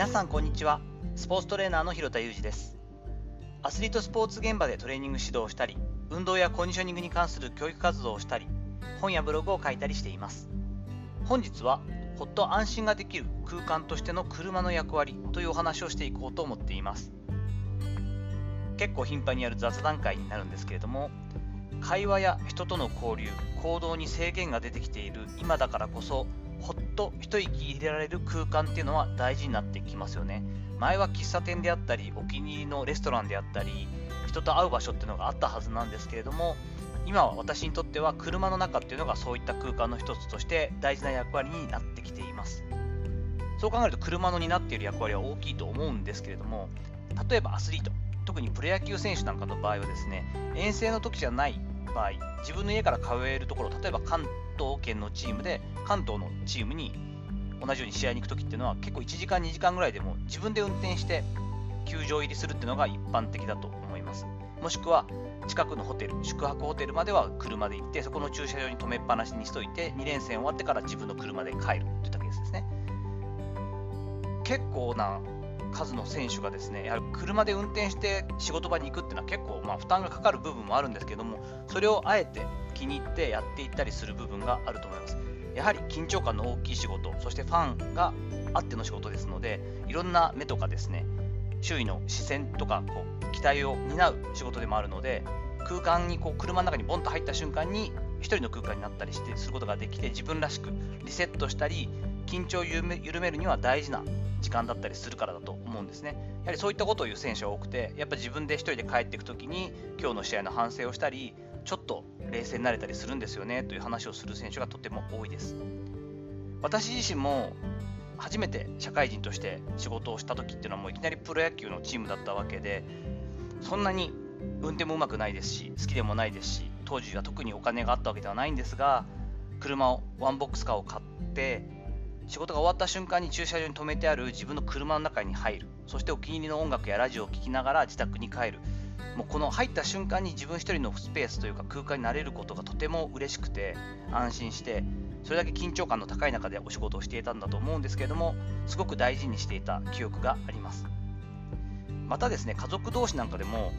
皆さんこんにちは。スポーツトレーナーの広田裕二です。アスリートスポーツ現場でトレーニング指導をしたり運動やコンディショニングに関する教育活動をしたり本やブログを書いたりしています。本日はほっと安心ができる空間としての車の役割というお話をしていこうと思っています。結構頻繁にやる雑談会になるんですけれども会話や人との交流行動に制限が出てきている今だからこそほっと一息入れられる空間っていうのは大事になってきますよね。前は喫茶店であったりお気に入りのレストランであったり人と会う場所っていうのがあったはずなんですけれども今は私にとっては車の中っていうのがそういった空間の一つとして大事な役割になってきています。そう考えると車の担っている役割は大きいと思うんですけれども例えばアスリート特にプロ野球選手なんかの場合はですね遠征の時じゃない場合自分の家から通えるところ例えば関東圏のチームで関東のチームに同じように試合に行く時っていうのは結構1時間2時間ぐらいでも自分で運転して球場入りするっていうのが一般的だと思います。もしくは近くのホテル宿泊ホテルまでは車で行ってそこの駐車場に止めっぱなしにしといて2連戦終わってから自分の車で帰るといったケースですね。結構な数の選手がですねやはり車で運転して仕事場に行くっていうのは結構まあ負担がかかる部分もあるんですけどもそれをあえて気に入ってやっていったりする部分があると思います。やはり緊張感の大きい仕事そしてファンがあっての仕事ですのでいろんな目とかですね周囲の視線とかこう期待を担う仕事でもあるので空間にこう車の中にボンと入った瞬間に1人の空間になったりしてすることができて自分らしくリセットしたり緊張を緩めるには大事な時間だったりするからだと思うんですね。やはりそういったことを言う選手が多くて、やっぱ自分で1人で帰っていくときに、今日の試合の反省をしたり、ちょっと冷静になれたりするんですよねという話をする選手がとても多いです。私自身も初めて社会人として仕事をした時っていうのはもういきなりプロ野球のチームだったわけでそんなに運転もうまくないですし好きでもないですし当時は特にお金があったわけではないんですが車をワンボックスカーを買って仕事が終わった瞬間に駐車場に止めてある自分の車の中に入る。そしてお気に入りの音楽やラジオを聴きながら自宅に帰る。もうこの入った瞬間に自分一人のスペースというか空間になれることがとても嬉しくて安心してそれだけ緊張感の高い中でお仕事をしていたんだと思うんですけれどもすごく大事にしていた記憶があります。またですね家族同士なんかでも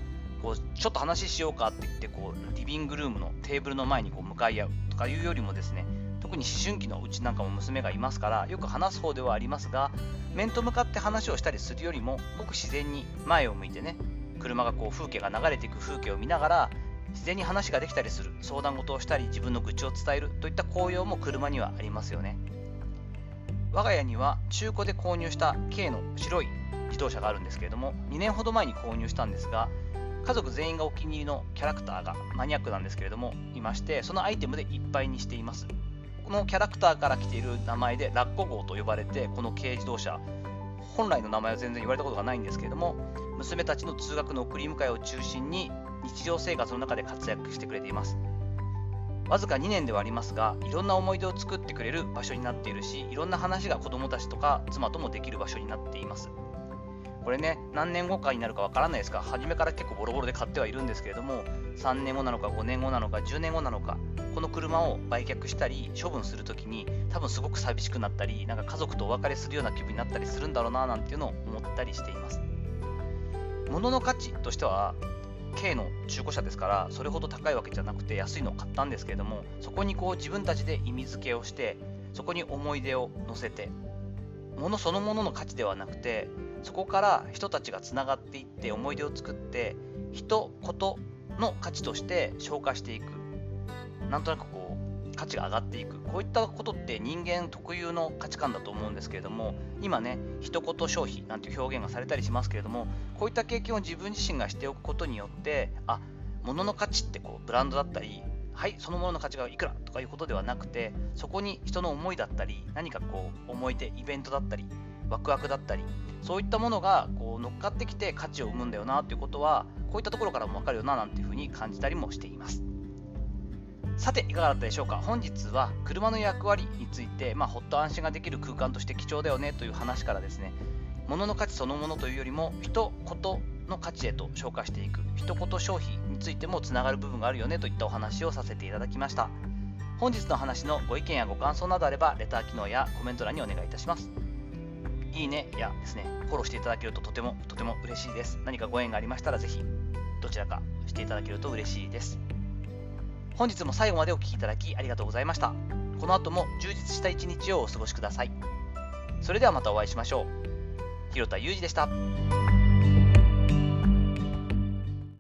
こうちょっと話しようかって言ってこうリビングルームのテーブルの前にこう向かい合うとかいうよりもですね特に思春期のうちなんかも娘がいますからよく話す方ではありますが面と向かって話をしたりするよりもごく自然に前を向いてね車がこう風景が流れていく風景を見ながら自然に話ができたりする相談事をしたり自分の愚痴を伝えるといった効用も車にはありますよね。我が家には中古で購入した K の白い自動車があるんですけれども2年ほど前に購入したんですが家族全員がお気に入りのキャラクターがマニアックなんですけれどもいましてそのアイテムでいっぱいにしています。のキャラクターから来ている名前でラッコ号と呼ばれてこの軽自動車。本来の名前は全然言われたことがないんですけれども娘たちの通学の送り迎えを中心に日常生活の中で活躍してくれています。わずか2年ではありますがいろんな思い出を作ってくれる場所になっているしいろんな話が子どもたちとか妻ともできる場所になっています。これね、何年後かになるかわからないですが、初めから結構ボロボロで買ってはいるんですけれども、3年後なのか5年後なのか10年後なのか、この車を売却したり処分するときに、多分すごく寂しくなったり、なんか家族とお別れするような気分になったりするんだろうななんていうのを思ったりしています。物の価値としては、K の中古車ですから、それほど高いわけじゃなくて安いのを買ったんですけれども、そこにこう自分たちで意味付けをして、そこに思い出を乗せて、物そのものの価値ではなくて、そこから人たちがつながっていって思い出を作って人ことの価値として消化していく。なんとなくこう価値が上がっていく。こういったことって人間特有の価値観だと思うんですけれども今ね一言消費なんていう表現がされたりしますけれどもこういった経験を自分自身がしておくことによってあ物の価値ってこうブランドだったりはいそのものの価値がいくらとかいうことではなくてそこに人の思いだったり何かこう思い出イベントだったりワクワクだったりそういったものがこう乗っかってきて価値を生むんだよなということはこういったところからも分かるよななんていうふうに感じたりもしています。さていかがだったでしょうか？本日は車の役割について、まあ、ほっと安心ができる空間として貴重だよねという話からですね物の価値そのものというよりも人ことの価値へと消化していく一言消費についてもつながる部分があるよねといったお話をさせていただきました。本日の話のご意見やご感想などあればレター機能やコメント欄にお願いいたします。いいねやですね、フォローしていただけるととてもとても嬉しいです。何かご縁がありましたらぜひどちらかしていただけると嬉しいです。本日も最後までお聴きいただきありがとうございました。この後も充実した一日をお過ごしください。それではまたお会いしましょう。広田裕二でした。